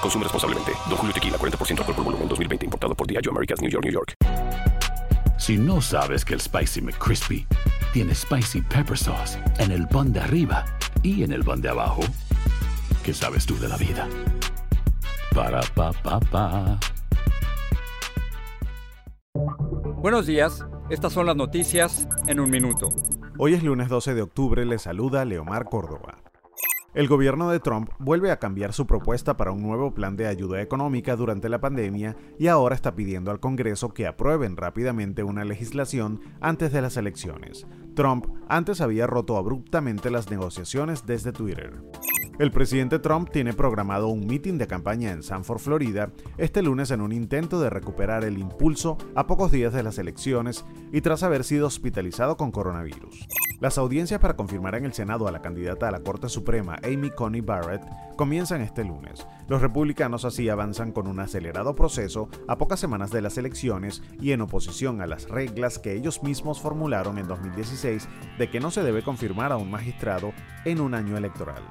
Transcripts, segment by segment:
Consume responsablemente. Don Julio Tequila, 40% alcohol por volumen, 2020. Importado por Diageo Americas, New York, New York. Si no sabes que el Spicy McCrispy tiene Spicy Pepper Sauce en el pan de arriba y en el pan de abajo, ¿qué sabes tú de la vida? Para, pa, pa, pa. Buenos días, estas son las noticias en un minuto. Hoy es lunes 12 de octubre, le saluda Leomar Córdoba. El gobierno de Trump vuelve a cambiar su propuesta para un nuevo plan de ayuda económica durante la pandemia y ahora está pidiendo al Congreso que aprueben rápidamente una legislación antes de las elecciones. Trump antes había roto abruptamente las negociaciones desde Twitter. El presidente Trump tiene programado un mitin de campaña en Sanford, Florida, este lunes en un intento de recuperar el impulso a pocos días de las elecciones y tras haber sido hospitalizado con coronavirus. Las audiencias para confirmar en el Senado a la candidata a la Corte Suprema, Amy Coney Barrett, comienzan este lunes. Los republicanos así avanzan con un acelerado proceso a pocas semanas de las elecciones y en oposición a las reglas que ellos mismos formularon en 2016 de que no se debe confirmar a un magistrado en un año electoral.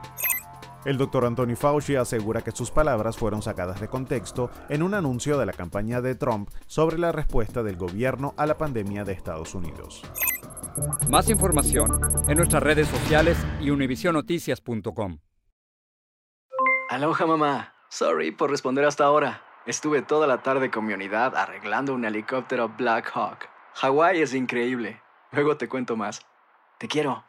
El doctor Anthony Fauci asegura que sus palabras fueron sacadas de contexto en un anuncio de la campaña de Trump sobre la respuesta del gobierno a la pandemia de Estados Unidos. Más información en nuestras redes sociales y univisionoticias.com. Aloha mamá. Sorry por responder hasta ahora. Estuve toda la tarde con mi unidad arreglando un helicóptero Black Hawk. Hawái es increíble. Luego te cuento más. Te quiero.